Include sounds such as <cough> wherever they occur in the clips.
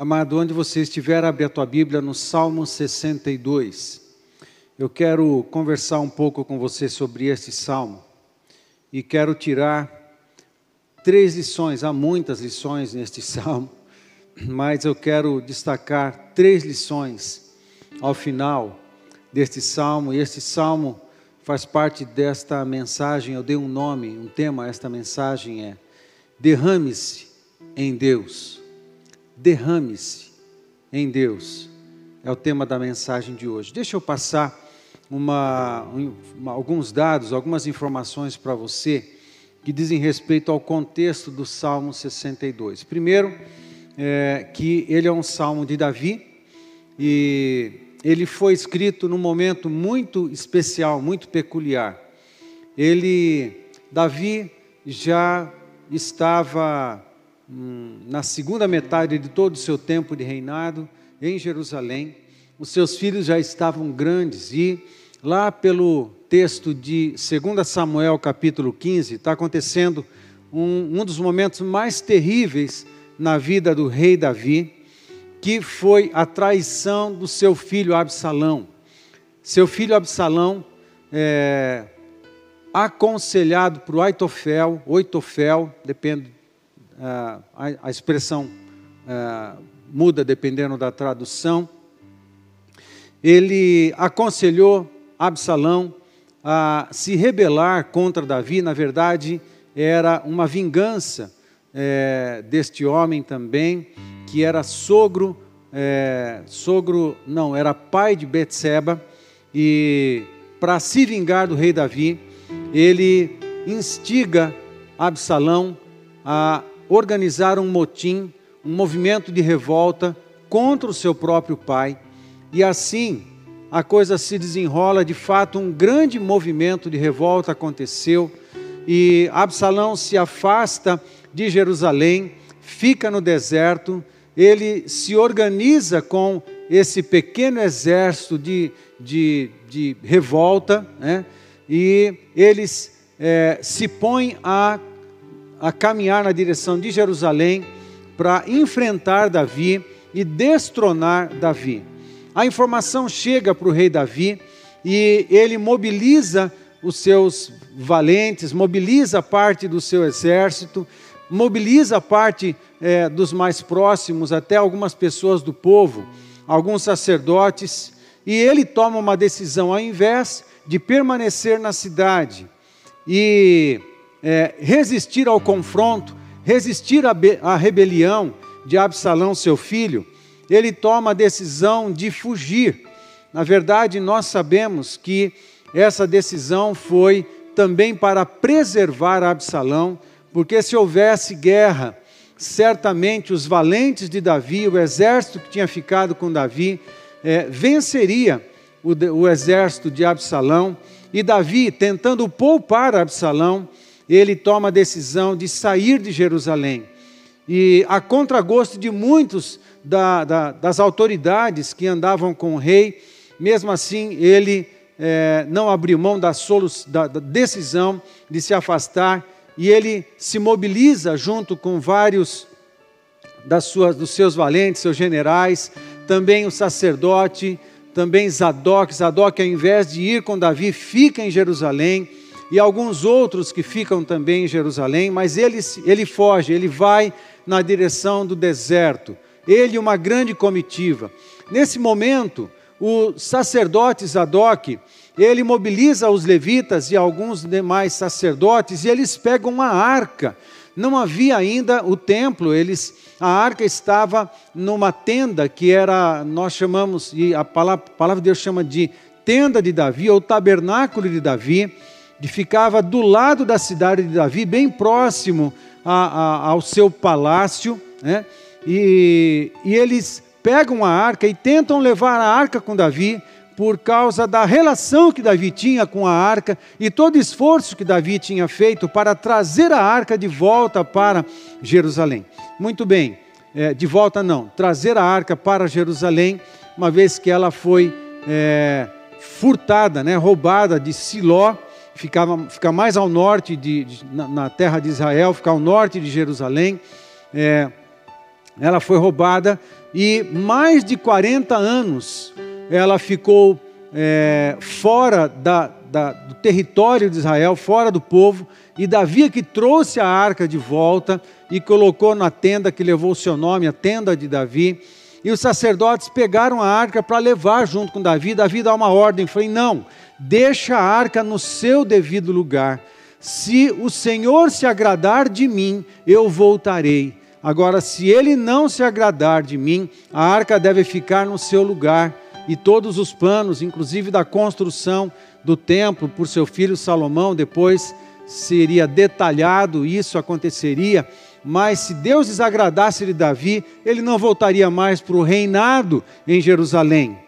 Amado, onde você estiver, abre a tua Bíblia no Salmo 62. Eu quero conversar um pouco com você sobre este salmo e quero tirar três lições. Há muitas lições neste <laughs> salmo, mas eu quero destacar três lições ao final deste salmo. E este salmo faz parte desta mensagem. Eu dei um nome, um tema a esta mensagem é Derrame-se em Deus derrame-se em Deus. É o tema da mensagem de hoje. Deixa eu passar uma, alguns dados, algumas informações para você que dizem respeito ao contexto do Salmo 62. Primeiro, é, que ele é um salmo de Davi e ele foi escrito num momento muito especial, muito peculiar. Ele, Davi, já estava na segunda metade de todo o seu tempo de reinado em Jerusalém. Os seus filhos já estavam grandes e lá pelo texto de 2 Samuel capítulo 15 está acontecendo um, um dos momentos mais terríveis na vida do rei Davi, que foi a traição do seu filho Absalão. Seu filho Absalão, é, aconselhado por Aitofel, Oitofel, depende a, a expressão muda dependendo da tradução. Ele aconselhou Absalão a se rebelar contra Davi, na verdade, era uma vingança é, deste homem também, que era sogro, é, sogro, não, era pai de Betseba, e para se vingar do rei Davi, ele instiga Absalão a organizar um motim, um movimento de revolta contra o seu próprio pai. E assim a coisa se desenrola, de fato, um grande movimento de revolta aconteceu e Absalão se afasta de Jerusalém, fica no deserto, ele se organiza com esse pequeno exército de, de, de revolta, né? e eles é, se põem a a caminhar na direção de Jerusalém para enfrentar Davi e destronar Davi. A informação chega para o rei Davi e ele mobiliza os seus valentes, mobiliza parte do seu exército, mobiliza parte é, dos mais próximos, até algumas pessoas do povo, alguns sacerdotes, e ele toma uma decisão, ao invés de permanecer na cidade e é, resistir ao confronto, resistir à rebelião de Absalão, seu filho, ele toma a decisão de fugir. Na verdade, nós sabemos que essa decisão foi também para preservar Absalão, porque se houvesse guerra, certamente os valentes de Davi, o exército que tinha ficado com Davi, é, venceria o, o exército de Absalão, e Davi, tentando poupar Absalão, ele toma a decisão de sair de Jerusalém. E a contragosto de muitos da, da, das autoridades que andavam com o rei, mesmo assim ele é, não abriu mão da, da, da decisão de se afastar e ele se mobiliza junto com vários das suas, dos seus valentes, seus generais, também o sacerdote, também Zadok. Zadok, ao invés de ir com Davi, fica em Jerusalém e alguns outros que ficam também em Jerusalém, mas ele, ele foge, ele vai na direção do deserto. Ele e uma grande comitiva. Nesse momento, o sacerdote Zadok, ele mobiliza os levitas e alguns demais sacerdotes e eles pegam uma arca. Não havia ainda o templo, eles a arca estava numa tenda que era, nós chamamos, e a palavra, a palavra de Deus chama de tenda de Davi, ou tabernáculo de Davi ficava do lado da cidade de Davi, bem próximo a, a, ao seu palácio, né? e, e eles pegam a arca e tentam levar a arca com Davi, por causa da relação que Davi tinha com a arca e todo esforço que Davi tinha feito para trazer a arca de volta para Jerusalém. Muito bem, é, de volta não, trazer a arca para Jerusalém, uma vez que ela foi é, furtada, né, roubada de Siló ficava, fica mais ao norte, de, de na, na, terra de Israel, fica ao norte de Jerusalém. É, ela foi roubada e mais de 40 anos ela ficou é, fora da, da, do território de Israel, fora do povo, e Davi é que trouxe a arca de volta e colocou na tenda que levou o seu nome, a tenda de Davi. E os sacerdotes pegaram a arca para levar junto com Davi. Davi dá uma ordem, falei: não, deixa a arca no seu devido lugar. Se o Senhor se agradar de mim, eu voltarei. Agora, se ele não se agradar de mim, a arca deve ficar no seu lugar. E todos os planos, inclusive da construção do templo por seu filho Salomão, depois seria detalhado, isso aconteceria mas se Deus desagradasse de Davi, ele não voltaria mais para o reinado em Jerusalém.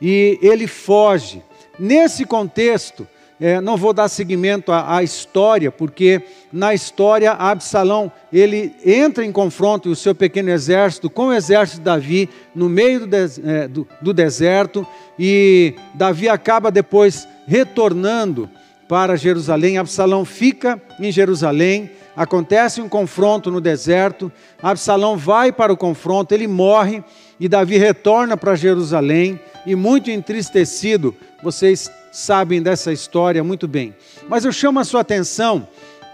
E ele foge. Nesse contexto, é, não vou dar seguimento à, à, história, porque na história Absalão ele entra em confronto o seu pequeno exército com o exército de Davi no meio do, é, do, do deserto e Davi acaba depois retornando para Jerusalém. Absalão fica em Jerusalém acontece um confronto no deserto, Absalão vai para o confronto, ele morre e Davi retorna para Jerusalém e muito entristecido, vocês sabem dessa história muito bem. Mas eu chamo a sua atenção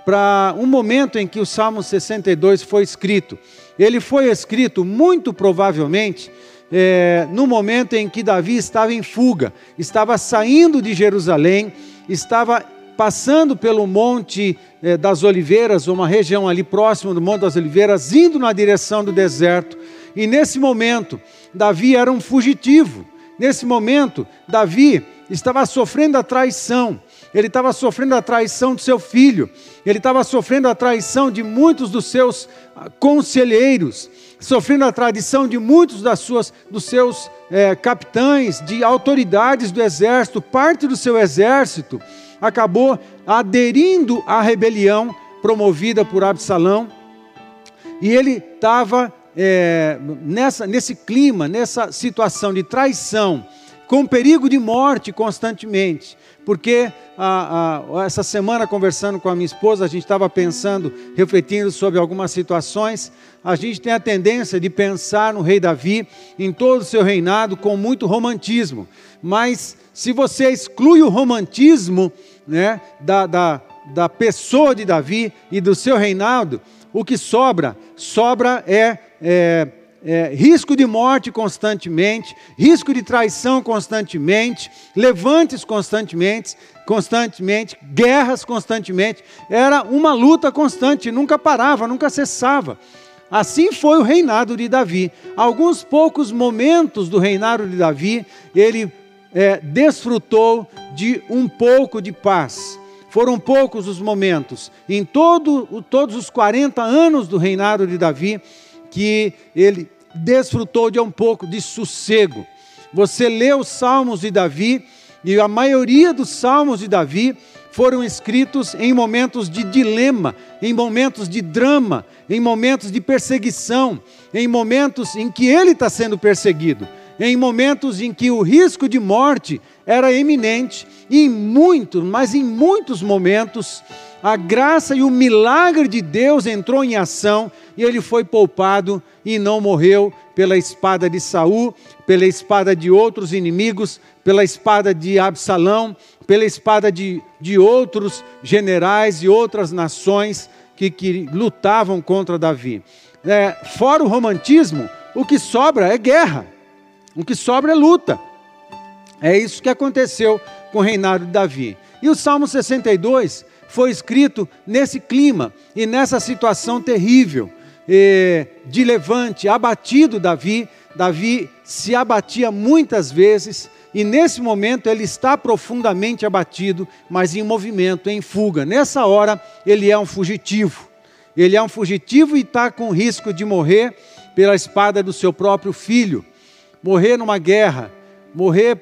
para um momento em que o Salmo 62 foi escrito. Ele foi escrito muito provavelmente é, no momento em que Davi estava em fuga, estava saindo de Jerusalém, estava passando pelo Monte eh, das Oliveiras, uma região ali próxima do Monte das Oliveiras, indo na direção do deserto. E nesse momento, Davi era um fugitivo. Nesse momento, Davi estava sofrendo a traição. Ele estava sofrendo a traição do seu filho. Ele estava sofrendo a traição de muitos dos seus ah, conselheiros, sofrendo a traição de muitos das suas, dos seus eh, capitães, de autoridades do exército, parte do seu exército acabou aderindo à rebelião promovida por Absalão. E ele estava é, nessa, nesse clima, nessa situação de traição, com perigo de morte constantemente. Porque a, a, essa semana, conversando com a minha esposa, a gente estava pensando, refletindo sobre algumas situações. A gente tem a tendência de pensar no rei Davi, em todo o seu reinado, com muito romantismo. Mas se você exclui o romantismo né, da, da, da pessoa de Davi e do seu reinado, o que sobra? Sobra é, é, é, risco de morte constantemente, risco de traição constantemente, levantes constantemente, constantemente, guerras constantemente. Era uma luta constante, nunca parava, nunca cessava. Assim foi o reinado de Davi. Alguns poucos momentos do reinado de Davi, ele é, desfrutou de um pouco de paz. Foram poucos os momentos, em todo, todos os 40 anos do reinado de Davi, que ele desfrutou de um pouco de sossego. Você lê os salmos de Davi, e a maioria dos salmos de Davi foram escritos em momentos de dilema, em momentos de drama, em momentos de perseguição, em momentos em que ele está sendo perseguido em momentos em que o risco de morte era eminente, e em muitos, mas em muitos momentos, a graça e o milagre de Deus entrou em ação e ele foi poupado e não morreu pela espada de Saul, pela espada de outros inimigos, pela espada de Absalão, pela espada de, de outros generais e outras nações que, que lutavam contra Davi. É, fora o romantismo, o que sobra é guerra. O que sobra é luta. É isso que aconteceu com o reinado de Davi. E o Salmo 62 foi escrito nesse clima e nessa situação terrível de levante, abatido Davi. Davi se abatia muitas vezes e nesse momento ele está profundamente abatido, mas em movimento, em fuga. Nessa hora ele é um fugitivo. Ele é um fugitivo e está com risco de morrer pela espada do seu próprio filho morrer numa guerra, morrer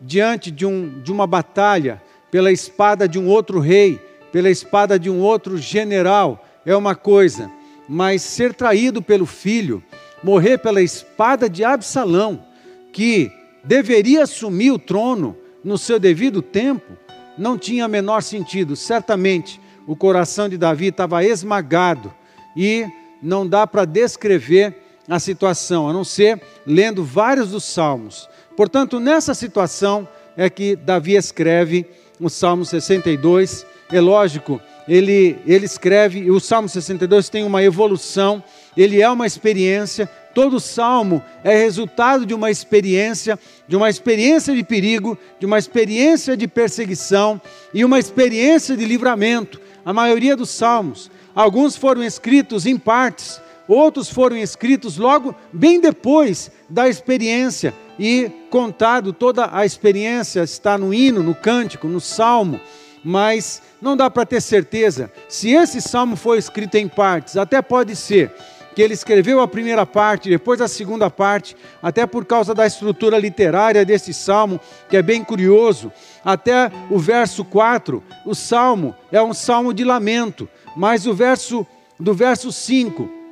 diante de, um, de uma batalha, pela espada de um outro rei, pela espada de um outro general, é uma coisa, mas ser traído pelo filho, morrer pela espada de Absalão, que deveria assumir o trono no seu devido tempo, não tinha menor sentido. Certamente o coração de Davi estava esmagado e não dá para descrever a situação, a não ser lendo vários dos salmos. Portanto, nessa situação é que Davi escreve o Salmo 62. É lógico, ele, ele escreve, e o Salmo 62 tem uma evolução, ele é uma experiência, todo salmo é resultado de uma experiência, de uma experiência de perigo, de uma experiência de perseguição e uma experiência de livramento. A maioria dos salmos, alguns foram escritos em partes, outros foram escritos logo bem depois da experiência e contado toda a experiência está no hino, no cântico, no salmo, mas não dá para ter certeza se esse salmo foi escrito em partes, até pode ser que ele escreveu a primeira parte, depois a segunda parte, até por causa da estrutura literária desse salmo, que é bem curioso. Até o verso 4, o salmo é um salmo de lamento, mas o verso do verso 5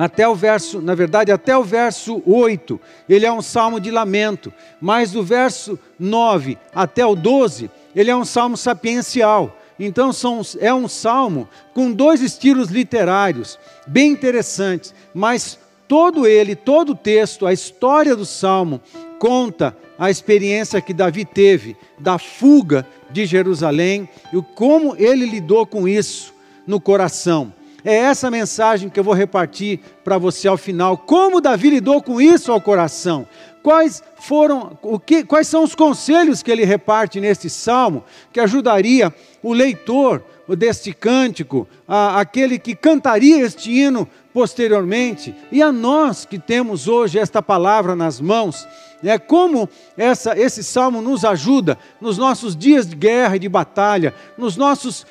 até o verso, na verdade, até o verso 8, ele é um salmo de lamento, mas do verso 9 até o 12, ele é um salmo sapiencial. Então são, é um salmo com dois estilos literários bem interessantes, mas todo ele, todo o texto, a história do salmo conta a experiência que Davi teve da fuga de Jerusalém e como ele lidou com isso no coração. É essa mensagem que eu vou repartir para você ao final. Como Davi lidou com isso ao coração? Quais foram, o que, quais são os conselhos que ele reparte neste salmo que ajudaria o leitor deste cântico, a, aquele que cantaria este hino posteriormente, e a nós que temos hoje esta palavra nas mãos, é como essa, esse salmo nos ajuda nos nossos dias de guerra e de batalha, nos nossos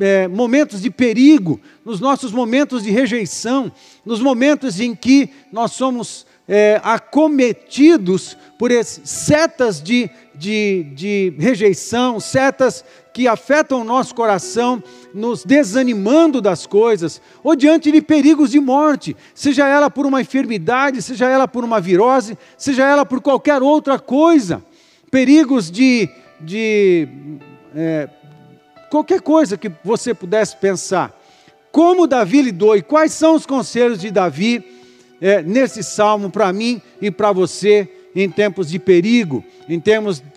é, momentos de perigo, nos nossos momentos de rejeição, nos momentos em que nós somos é, acometidos por setas de, de, de rejeição, setas que afetam o nosso coração, nos desanimando das coisas, ou diante de perigos de morte, seja ela por uma enfermidade, seja ela por uma virose, seja ela por qualquer outra coisa, perigos de, de é, qualquer coisa que você pudesse pensar. Como Davi lidou e quais são os conselhos de Davi é, nesse salmo para mim e para você em tempos de perigo, em,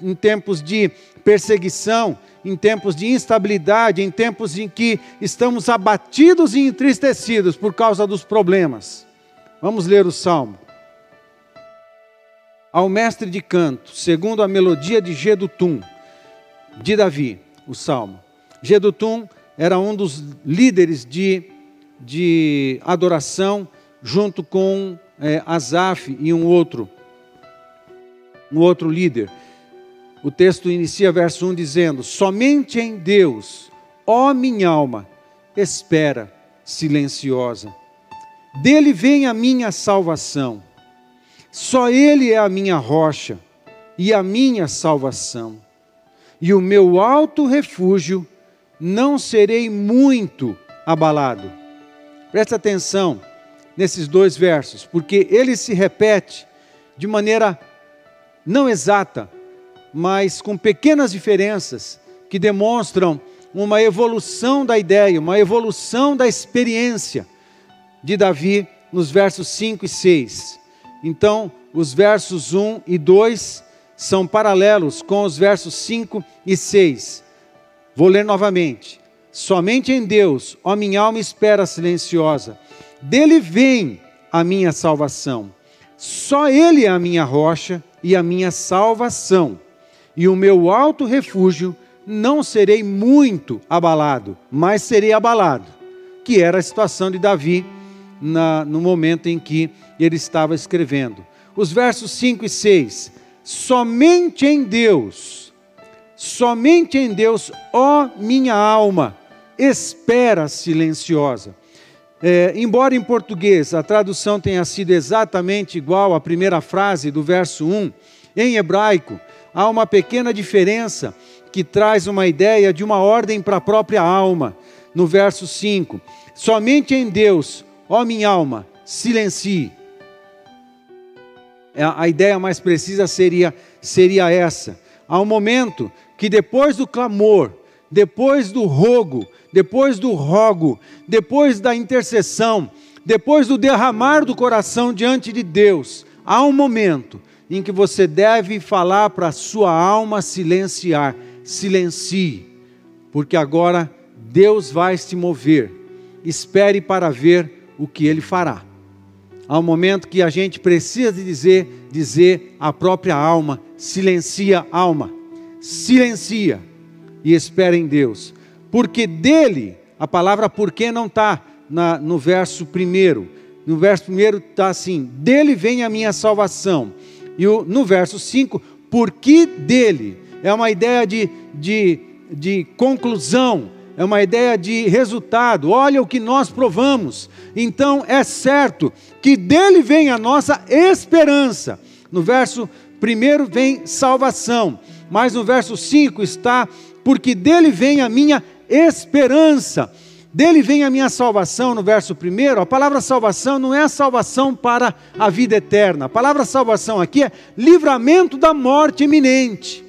em tempos de perseguição, em tempos de instabilidade, em tempos em que estamos abatidos e entristecidos por causa dos problemas. Vamos ler o salmo. Ao mestre de canto, segundo a melodia de Gedutum, de Davi, o salmo. Gedutum era um dos líderes de, de adoração, junto com é, Asaf e um outro, um outro líder. O texto inicia verso 1 dizendo: Somente em Deus, ó minha alma, espera silenciosa. Dele vem a minha salvação. Só Ele é a minha rocha e a minha salvação. E o meu alto refúgio, não serei muito abalado. Presta atenção nesses dois versos, porque ele se repete de maneira não exata, mas com pequenas diferenças que demonstram uma evolução da ideia, uma evolução da experiência de Davi nos versos 5 e 6. Então, os versos 1 e 2 são paralelos com os versos 5 e 6. Vou ler novamente. Somente em Deus, ó minha alma espera silenciosa, dele vem a minha salvação. Só Ele é a minha rocha e a minha salvação e o meu alto refúgio, não serei muito abalado, mas serei abalado, que era a situação de Davi na, no momento em que ele estava escrevendo. Os versos 5 e 6: Somente em Deus, somente em Deus, ó minha alma, espera silenciosa. É, embora em português a tradução tenha sido exatamente igual à primeira frase do verso 1, em hebraico há uma pequena diferença que traz uma ideia de uma ordem para a própria alma. No verso 5: Somente em Deus, ó minha alma, silencie. É, a ideia mais precisa seria, seria essa. Há um momento que depois do clamor, depois do rogo, depois do rogo, depois da intercessão, depois do derramar do coração diante de Deus, há um momento em que você deve falar para a sua alma silenciar. Silencie, porque agora Deus vai se mover. Espere para ver o que ele fará. Há um momento que a gente precisa dizer, dizer à própria alma: silencia, alma, silencia e espera em Deus, porque dele, a palavra porque não está no verso primeiro, no verso primeiro está assim: dele vem a minha salvação, e o, no verso 5, porque dele, é uma ideia de, de, de conclusão, é uma ideia de resultado. Olha o que nós provamos. Então é certo que dele vem a nossa esperança. No verso 1 vem salvação, mas no verso 5 está porque dele vem a minha esperança. Dele vem a minha salvação, no verso 1. A palavra salvação não é a salvação para a vida eterna. A palavra salvação aqui é livramento da morte iminente.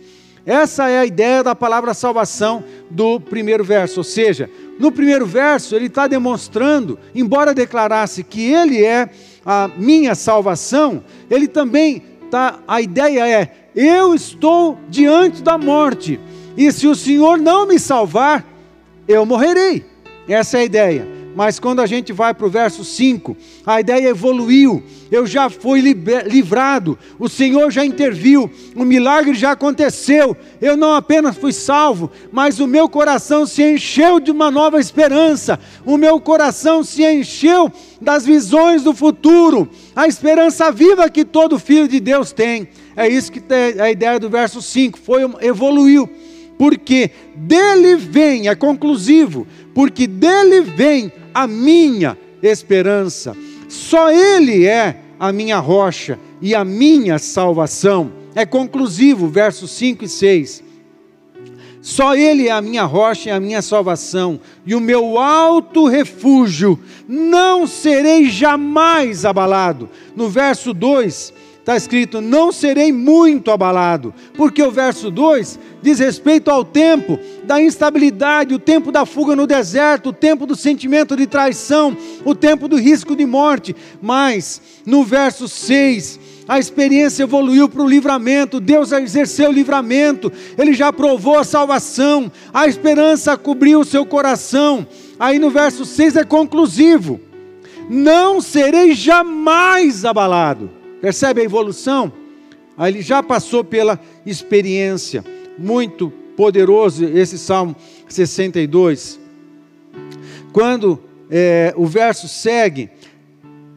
Essa é a ideia da palavra salvação do primeiro verso. Ou seja, no primeiro verso ele está demonstrando, embora declarasse que ele é a minha salvação, ele também tá. A ideia é: eu estou diante da morte, e se o Senhor não me salvar, eu morrerei. Essa é a ideia. Mas quando a gente vai para o verso 5, a ideia evoluiu, eu já fui livrado, o Senhor já interviu, o milagre já aconteceu, eu não apenas fui salvo, mas o meu coração se encheu de uma nova esperança, o meu coração se encheu das visões do futuro, a esperança viva que todo filho de Deus tem. É isso que é a ideia do verso 5, foi evoluiu porque dele vem, é conclusivo, porque dele vem a minha esperança. Só Ele é a minha rocha e a minha salvação. É conclusivo, versos 5 e 6. Só Ele é a minha rocha e a minha salvação, e o meu alto refúgio, não serei jamais abalado. No verso 2, está escrito: Não serei muito abalado, porque o verso 2 diz respeito ao tempo da instabilidade, o tempo da fuga no deserto, o tempo do sentimento de traição, o tempo do risco de morte. Mas no verso 6, a experiência evoluiu para o livramento, Deus exerceu o livramento, Ele já provou a salvação, a esperança cobriu o seu coração. Aí no verso 6 é conclusivo: Não serei jamais abalado. Percebe a evolução? Aí ele já passou pela experiência. Muito poderoso esse Salmo 62. Quando é, o verso segue,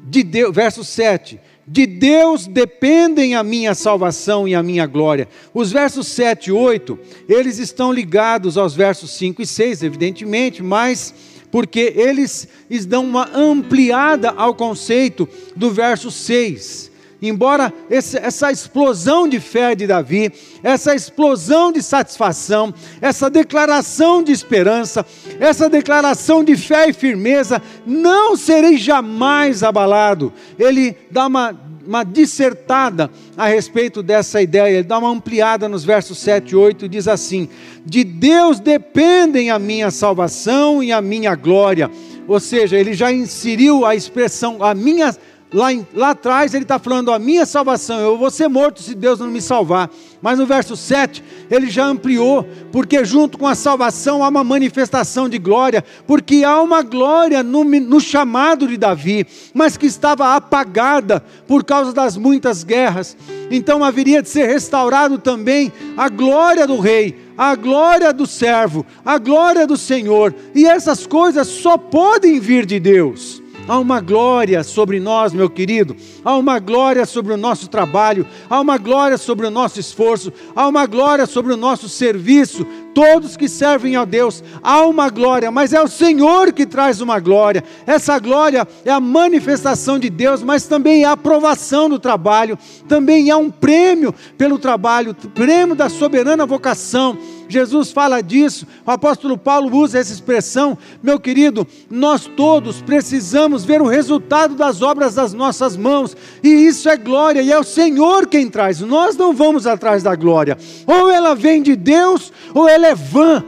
de Deus, verso 7, de Deus dependem a minha salvação e a minha glória. Os versos 7 e 8, eles estão ligados aos versos 5 e 6, evidentemente, mas porque eles dão uma ampliada ao conceito do verso 6 embora essa explosão de fé de Davi, essa explosão de satisfação, essa declaração de esperança, essa declaração de fé e firmeza, não serei jamais abalado. Ele dá uma, uma dissertada a respeito dessa ideia, ele dá uma ampliada nos versos 7 e 8 e diz assim: De Deus dependem a minha salvação e a minha glória. Ou seja, ele já inseriu a expressão, a minha salvação Lá, em, lá atrás ele está falando: a minha salvação, eu vou ser morto se Deus não me salvar. Mas no verso 7 ele já ampliou, porque junto com a salvação há uma manifestação de glória, porque há uma glória no, no chamado de Davi, mas que estava apagada por causa das muitas guerras. Então haveria de ser restaurado também a glória do rei, a glória do servo, a glória do Senhor, e essas coisas só podem vir de Deus. Há uma glória sobre nós, meu querido. Há uma glória sobre o nosso trabalho. Há uma glória sobre o nosso esforço. Há uma glória sobre o nosso serviço. Todos que servem a Deus, há uma glória, mas é o Senhor que traz uma glória. Essa glória é a manifestação de Deus, mas também é a aprovação do trabalho. Também é um prêmio pelo trabalho, prêmio da soberana vocação Jesus fala disso, o apóstolo Paulo usa essa expressão. Meu querido, nós todos precisamos ver o resultado das obras das nossas mãos, e isso é glória, e é o Senhor quem traz, nós não vamos atrás da glória, ou ela vem de Deus, ou ela é vã.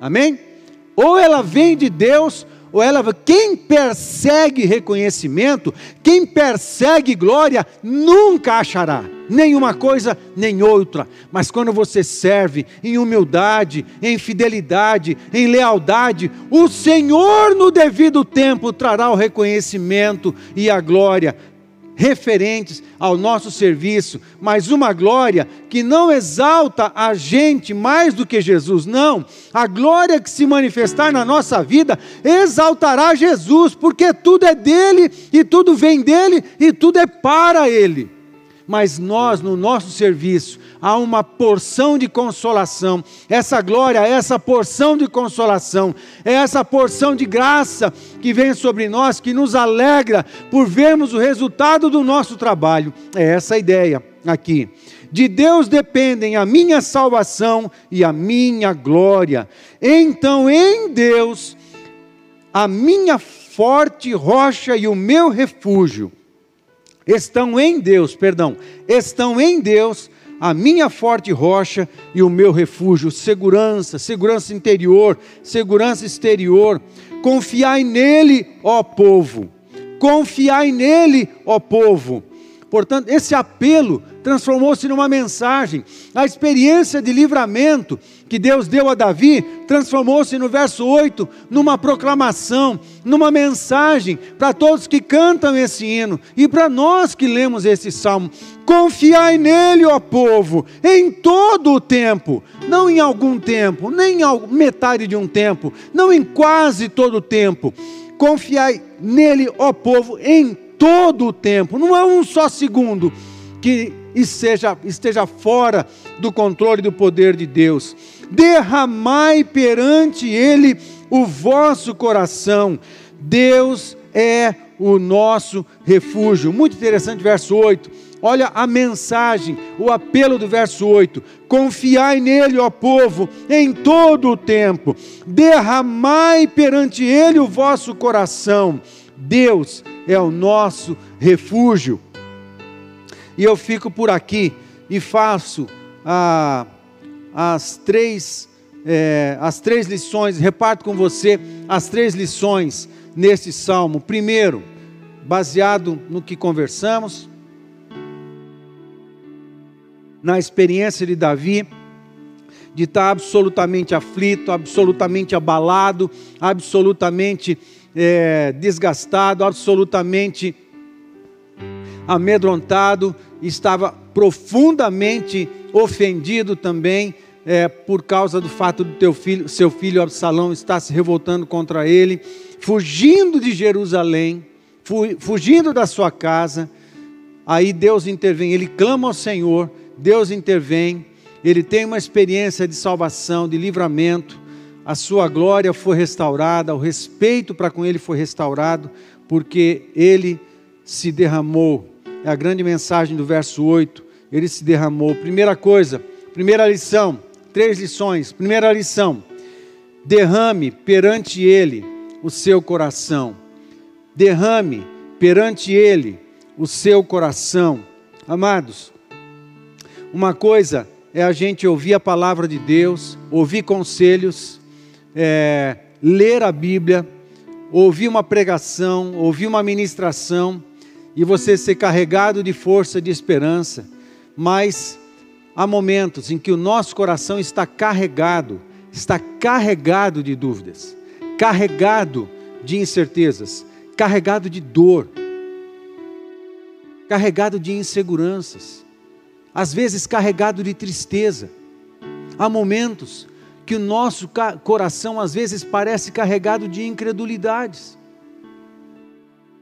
Amém? Ou ela vem de Deus, ou ela, quem persegue reconhecimento, quem persegue glória, nunca achará nenhuma coisa nem outra. Mas quando você serve em humildade, em fidelidade, em lealdade, o Senhor no devido tempo trará o reconhecimento e a glória referentes ao nosso serviço, mas uma glória que não exalta a gente mais do que Jesus, não. A glória que se manifestar na nossa vida exaltará Jesus, porque tudo é dele e tudo vem dele e tudo é para ele mas nós, no nosso serviço, há uma porção de consolação. Essa glória, essa porção de consolação, é essa porção de graça que vem sobre nós, que nos alegra por vermos o resultado do nosso trabalho. É essa a ideia aqui. De Deus dependem a minha salvação e a minha glória. Então, em Deus, a minha forte rocha e o meu refúgio estão em Deus, perdão, estão em Deus a minha forte rocha e o meu refúgio, segurança, segurança interior, segurança exterior. Confiai nele, ó povo. Confiai nele, ó povo. Portanto, esse apelo transformou-se numa mensagem. A experiência de livramento que Deus deu a Davi transformou-se no verso 8 numa proclamação, numa mensagem para todos que cantam esse hino e para nós que lemos esse salmo. Confiai nele, ó povo, em todo o tempo, não em algum tempo, nem em metade de um tempo, não em quase todo o tempo. Confiai nele, ó povo, em todo o tempo, não é um só segundo que esteja, esteja fora do controle do poder de Deus. Derramai perante Ele o vosso coração. Deus é o nosso refúgio. Muito interessante, verso 8. Olha a mensagem, o apelo do verso 8: Confiai nele, ó povo, em todo o tempo, derramai perante ele o vosso coração. Deus é o nosso refúgio. E eu fico por aqui e faço ah, as, três, é, as três lições, reparto com você as três lições nesse salmo. Primeiro, baseado no que conversamos, na experiência de Davi, de estar absolutamente aflito, absolutamente abalado, absolutamente é, desgastado, absolutamente amedrontado, estava profundamente ofendido também é, por causa do fato do teu filho, seu filho Absalão estar se revoltando contra ele, fugindo de Jerusalém, fugindo da sua casa. Aí Deus intervém, ele clama ao Senhor, Deus intervém, ele tem uma experiência de salvação, de livramento, a sua glória foi restaurada, o respeito para com ele foi restaurado, porque ele se derramou. É a grande mensagem do verso 8. Ele se derramou. Primeira coisa, primeira lição, três lições. Primeira lição: derrame perante ele o seu coração. Derrame perante ele o seu coração. Amados, uma coisa é a gente ouvir a palavra de Deus, ouvir conselhos, é, ler a Bíblia, ouvir uma pregação, ouvir uma ministração e você ser carregado de força, de esperança, mas há momentos em que o nosso coração está carregado, está carregado de dúvidas, carregado de incertezas, carregado de dor, carregado de inseguranças, às vezes carregado de tristeza. Há momentos que o nosso coração às vezes parece carregado de incredulidades.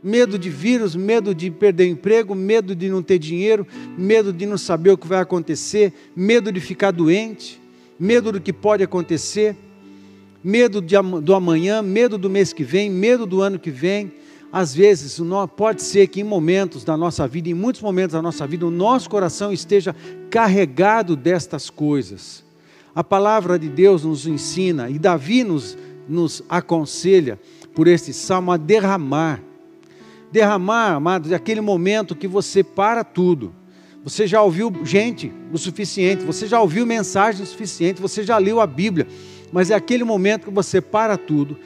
Medo de vírus, medo de perder emprego, medo de não ter dinheiro, medo de não saber o que vai acontecer, medo de ficar doente, medo do que pode acontecer, medo de, do amanhã, medo do mês que vem, medo do ano que vem. Às vezes, pode ser que em momentos da nossa vida, em muitos momentos da nossa vida, o nosso coração esteja carregado destas coisas. A palavra de Deus nos ensina, e Davi nos, nos aconselha, por este salmo, a derramar. Derramar, amados, é aquele momento que você para tudo. Você já ouviu gente o suficiente, você já ouviu mensagem o suficiente, você já leu a Bíblia, mas é aquele momento que você para tudo,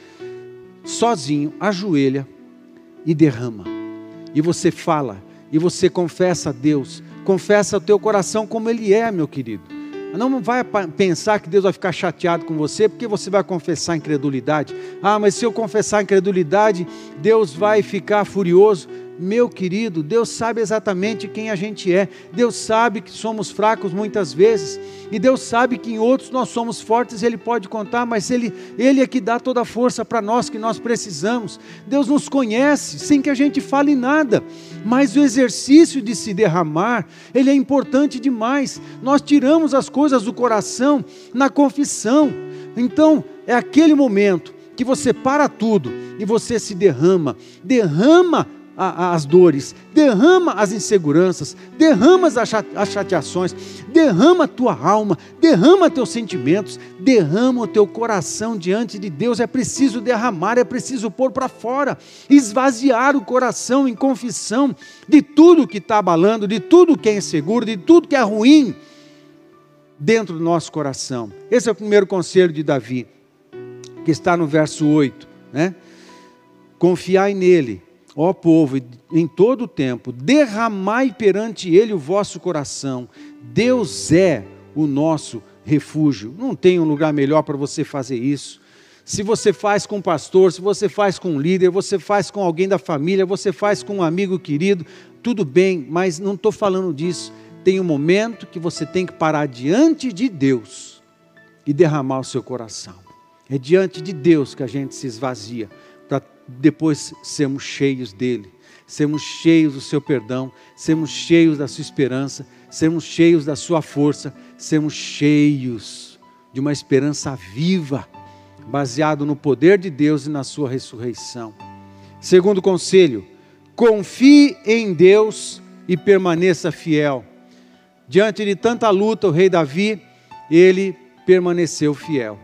sozinho, ajoelha e derrama. E você fala, e você confessa a Deus, confessa o teu coração como ele é, meu querido. Não vai pensar que Deus vai ficar chateado com você porque você vai confessar incredulidade. Ah, mas se eu confessar incredulidade, Deus vai ficar furioso. Meu querido, Deus sabe exatamente quem a gente é. Deus sabe que somos fracos muitas vezes. E Deus sabe que em outros nós somos fortes, Ele pode contar, mas Ele, Ele é que dá toda a força para nós que nós precisamos. Deus nos conhece sem que a gente fale nada. Mas o exercício de se derramar, ele é importante demais. Nós tiramos as coisas do coração na confissão. Então, é aquele momento que você para tudo e você se derrama. Derrama as dores, derrama as inseguranças, derrama as chateações, derrama a tua alma, derrama teus sentimentos, derrama o teu coração diante de Deus. É preciso derramar, é preciso pôr para fora, esvaziar o coração em confissão de tudo que está abalando, de tudo que é inseguro, de tudo que é ruim dentro do nosso coração. Esse é o primeiro conselho de Davi, que está no verso 8, né? Confiai nele Ó povo, em todo o tempo, derramai perante Ele o vosso coração. Deus é o nosso refúgio. Não tem um lugar melhor para você fazer isso. Se você faz com um pastor, se você faz com um líder, você faz com alguém da família, você faz com um amigo querido, tudo bem, mas não estou falando disso. Tem um momento que você tem que parar diante de Deus e derramar o seu coração. É diante de Deus que a gente se esvazia depois sermos cheios dele, sermos cheios do seu perdão, sermos cheios da sua esperança, sermos cheios da sua força, sermos cheios de uma esperança viva, baseado no poder de Deus e na sua ressurreição. Segundo conselho, confie em Deus e permaneça fiel. Diante de tanta luta, o rei Davi, ele permaneceu fiel.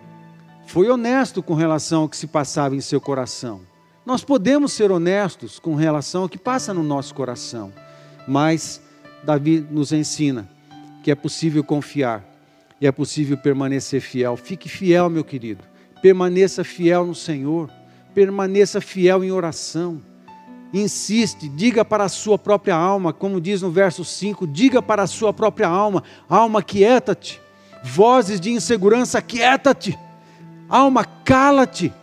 Foi honesto com relação ao que se passava em seu coração. Nós podemos ser honestos com relação ao que passa no nosso coração, mas Davi nos ensina que é possível confiar e é possível permanecer fiel. Fique fiel, meu querido. Permaneça fiel no Senhor. Permaneça fiel em oração. Insiste, diga para a sua própria alma, como diz no verso 5, diga para a sua própria alma, alma quieta-te. Vozes de insegurança, quieta-te. Alma, cala-te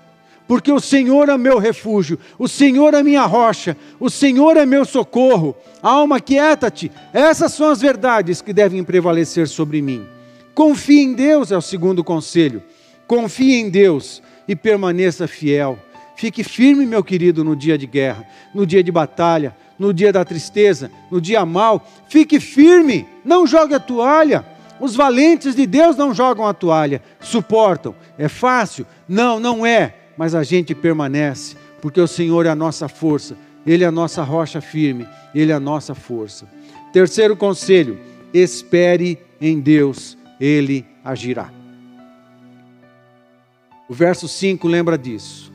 porque o Senhor é meu refúgio, o Senhor é minha rocha, o Senhor é meu socorro. Alma, quieta-te. Essas são as verdades que devem prevalecer sobre mim. Confie em Deus, é o segundo conselho. Confie em Deus e permaneça fiel. Fique firme, meu querido, no dia de guerra, no dia de batalha, no dia da tristeza, no dia mal. Fique firme, não jogue a toalha. Os valentes de Deus não jogam a toalha, suportam. É fácil? Não, não é mas a gente permanece, porque o Senhor é a nossa força, Ele é a nossa rocha firme, Ele é a nossa força. Terceiro conselho: espere em Deus, Ele agirá. O verso 5 lembra disso.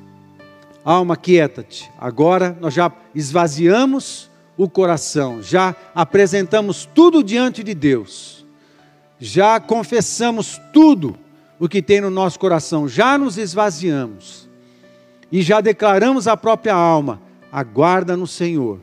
Alma, quieta-te. Agora nós já esvaziamos o coração, já apresentamos tudo diante de Deus, já confessamos tudo o que tem no nosso coração, já nos esvaziamos e já declaramos à própria alma: aguarda no Senhor,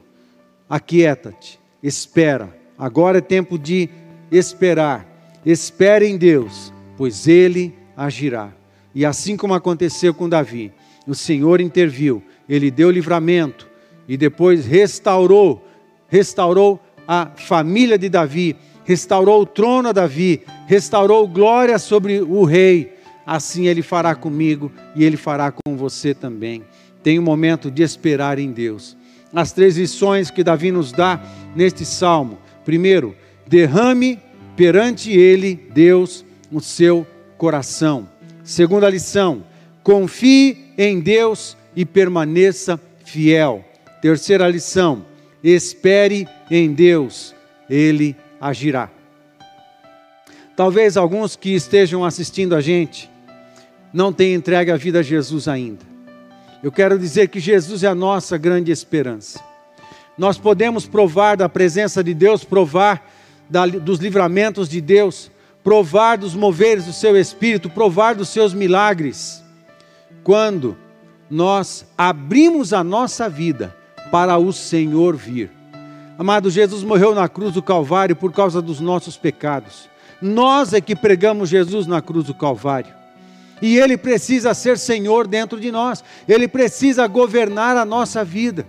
aquieta-te, espera. Agora é tempo de esperar. Espere em Deus, pois Ele agirá. E assim como aconteceu com Davi, o Senhor interviu, ele deu livramento e depois restaurou, restaurou a família de Davi, restaurou o trono a Davi, restaurou glória sobre o rei assim Ele fará comigo e Ele fará com você também. Tem um momento de esperar em Deus. As três lições que Davi nos dá neste salmo: primeiro, derrame perante Ele, Deus, o seu coração. Segunda lição, confie em Deus e permaneça fiel. Terceira lição, espere em Deus, Ele agirá. Talvez alguns que estejam assistindo a gente não tem entregue a vida a Jesus ainda. Eu quero dizer que Jesus é a nossa grande esperança. Nós podemos provar da presença de Deus, provar da, dos livramentos de Deus, provar dos moveres do seu Espírito, provar dos seus milagres, quando nós abrimos a nossa vida para o Senhor vir. Amado, Jesus morreu na cruz do Calvário por causa dos nossos pecados. Nós é que pregamos Jesus na cruz do Calvário. E Ele precisa ser Senhor dentro de nós, Ele precisa governar a nossa vida.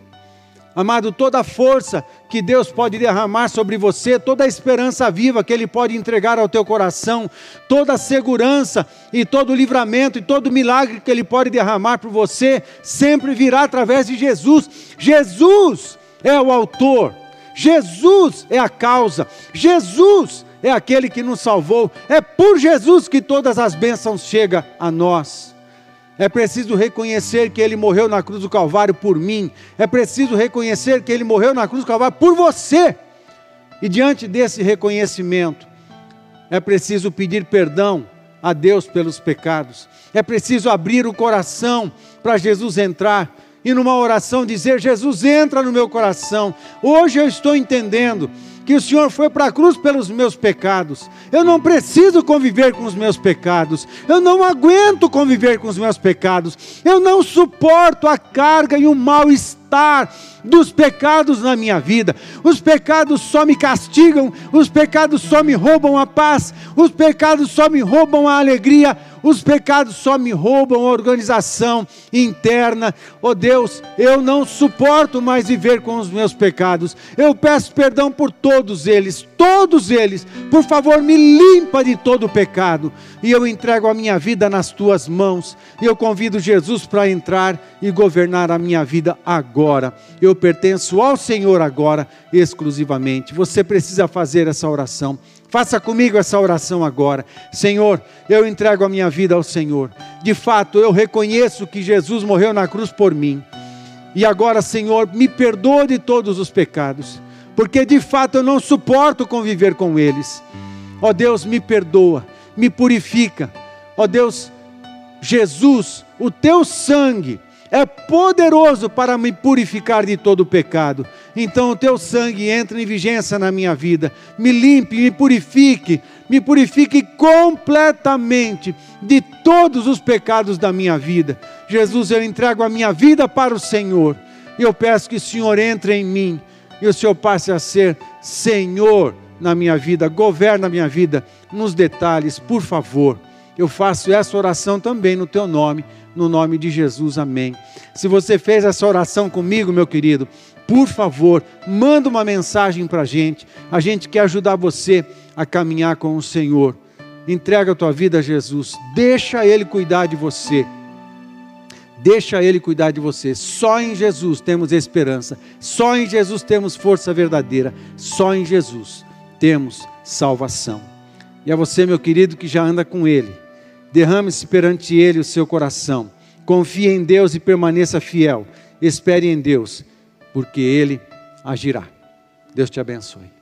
Amado, toda a força que Deus pode derramar sobre você, toda a esperança viva que Ele pode entregar ao teu coração, toda a segurança e todo o livramento e todo o milagre que Ele pode derramar por você, sempre virá através de Jesus. Jesus é o autor, Jesus é a causa, Jesus é aquele que nos salvou, é por Jesus que todas as bênçãos chegam a nós. É preciso reconhecer que Ele morreu na cruz do Calvário por mim. É preciso reconhecer que Ele morreu na cruz do Calvário por você. E diante desse reconhecimento, é preciso pedir perdão a Deus pelos pecados. É preciso abrir o coração para Jesus entrar e numa oração dizer: Jesus, entra no meu coração. Hoje eu estou entendendo que o Senhor foi para a cruz pelos meus pecados. Eu não preciso conviver com os meus pecados. Eu não aguento conviver com os meus pecados. Eu não suporto a carga e o mal-estar dos pecados na minha vida. Os pecados só me castigam, os pecados só me roubam a paz, os pecados só me roubam a alegria os pecados só me roubam a organização interna. Oh Deus, eu não suporto mais viver com os meus pecados. Eu peço perdão por todos eles, todos eles. Por favor, me limpa de todo o pecado. E eu entrego a minha vida nas tuas mãos. E eu convido Jesus para entrar e governar a minha vida agora. Eu pertenço ao Senhor agora, exclusivamente. Você precisa fazer essa oração. Faça comigo essa oração agora. Senhor, eu entrego a minha vida ao Senhor. De fato, eu reconheço que Jesus morreu na cruz por mim. E agora, Senhor, me perdoa de todos os pecados, porque de fato eu não suporto conviver com eles. Ó Deus, me perdoa, me purifica. Ó Deus, Jesus, o teu sangue é poderoso para me purificar de todo o pecado. Então o teu sangue entra em vigência na minha vida, me limpe, me purifique, me purifique completamente de todos os pecados da minha vida. Jesus, eu entrego a minha vida para o Senhor. E eu peço que o Senhor entre em mim e o Senhor passe a ser Senhor na minha vida, governa a minha vida nos detalhes, por favor. Eu faço essa oração também no teu nome no nome de Jesus, amém. Se você fez essa oração comigo, meu querido, por favor, manda uma mensagem para a gente. A gente quer ajudar você a caminhar com o Senhor. Entrega a tua vida a Jesus, deixa Ele cuidar de você. Deixa Ele cuidar de você. Só em Jesus temos esperança. Só em Jesus temos força verdadeira. Só em Jesus temos salvação. E a você, meu querido, que já anda com Ele Derrame-se perante Ele o seu coração. Confie em Deus e permaneça fiel. Espere em Deus, porque Ele agirá. Deus te abençoe.